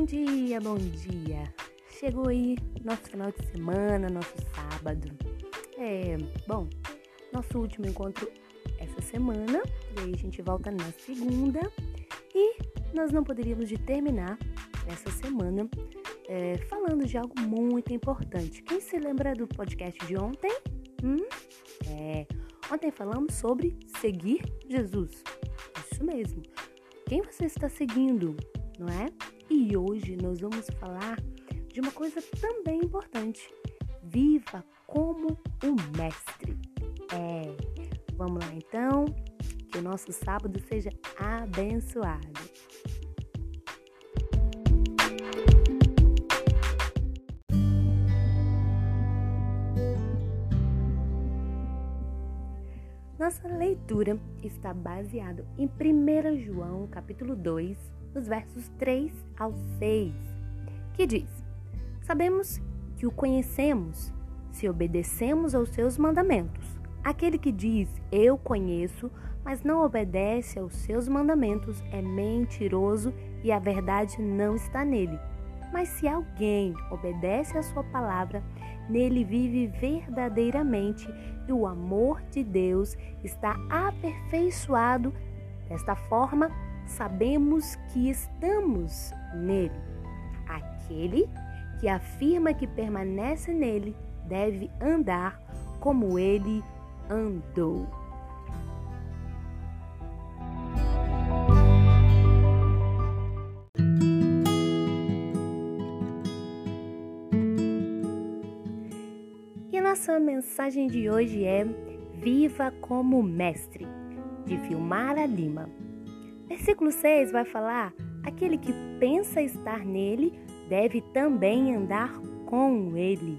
Bom dia, bom dia. Chegou aí nosso final de semana, nosso sábado. É, bom, nosso último encontro essa semana, e aí a gente volta na segunda. E nós não poderíamos de terminar essa semana é, falando de algo muito importante. Quem se lembra do podcast de ontem? Hum? É, ontem falamos sobre seguir Jesus. Isso mesmo. Quem você está seguindo, não é? E hoje nós vamos falar de uma coisa também importante. Viva como um mestre. É. Vamos lá então. Que o nosso sábado seja abençoado. Nossa leitura está baseada em 1 João, capítulo 2, nos versos 3 ao 6, que diz: Sabemos que o conhecemos se obedecemos aos seus mandamentos. Aquele que diz eu conheço, mas não obedece aos seus mandamentos é mentiroso e a verdade não está nele. Mas se alguém obedece à sua palavra, nele vive verdadeiramente e o amor de Deus está aperfeiçoado. Desta forma, sabemos que estamos nele. Aquele que afirma que permanece nele deve andar como ele andou. Nossa mensagem de hoje é Viva como Mestre, de Filmara Lima. Versículo 6 vai falar: aquele que pensa estar nele deve também andar com ele.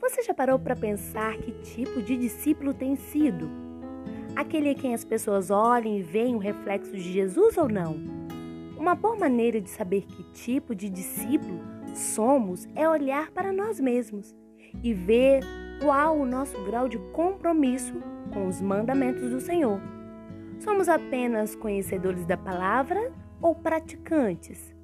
Você já parou para pensar que tipo de discípulo tem sido? Aquele a quem as pessoas olham e veem o reflexo de Jesus ou não? Uma boa maneira de saber que tipo de discípulo somos é olhar para nós mesmos e ver qual o nosso grau de compromisso com os mandamentos do Senhor. Somos apenas conhecedores da palavra ou praticantes?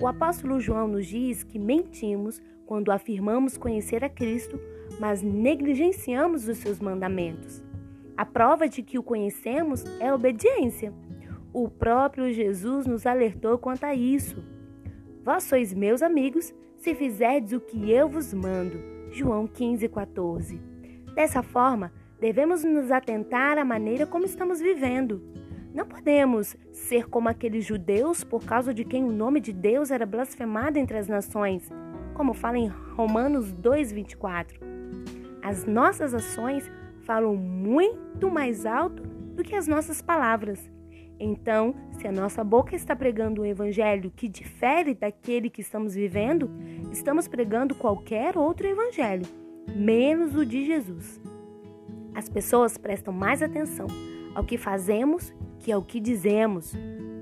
O apóstolo João nos diz que mentimos quando afirmamos conhecer a Cristo, mas negligenciamos os seus mandamentos. A prova de que o conhecemos é a obediência. O próprio Jesus nos alertou quanto a isso. Vós sois meus amigos se fizerdes o que eu vos mando. João 15, 14. Dessa forma, Devemos nos atentar à maneira como estamos vivendo. Não podemos ser como aqueles judeus por causa de quem o nome de Deus era blasfemado entre as nações, como fala em Romanos 2:24. As nossas ações falam muito mais alto do que as nossas palavras. Então, se a nossa boca está pregando um evangelho que difere daquele que estamos vivendo, estamos pregando qualquer outro evangelho, menos o de Jesus. As pessoas prestam mais atenção ao que fazemos que ao que dizemos.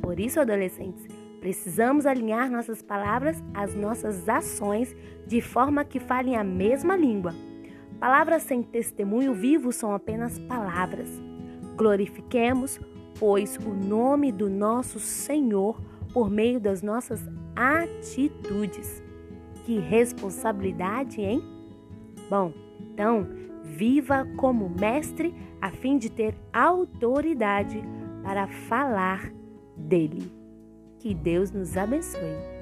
Por isso, adolescentes, precisamos alinhar nossas palavras às nossas ações de forma que falem a mesma língua. Palavras sem testemunho vivo são apenas palavras. Glorifiquemos, pois, o nome do nosso Senhor por meio das nossas atitudes. Que responsabilidade, hein? Bom, então, Viva como mestre a fim de ter autoridade para falar dele. Que Deus nos abençoe.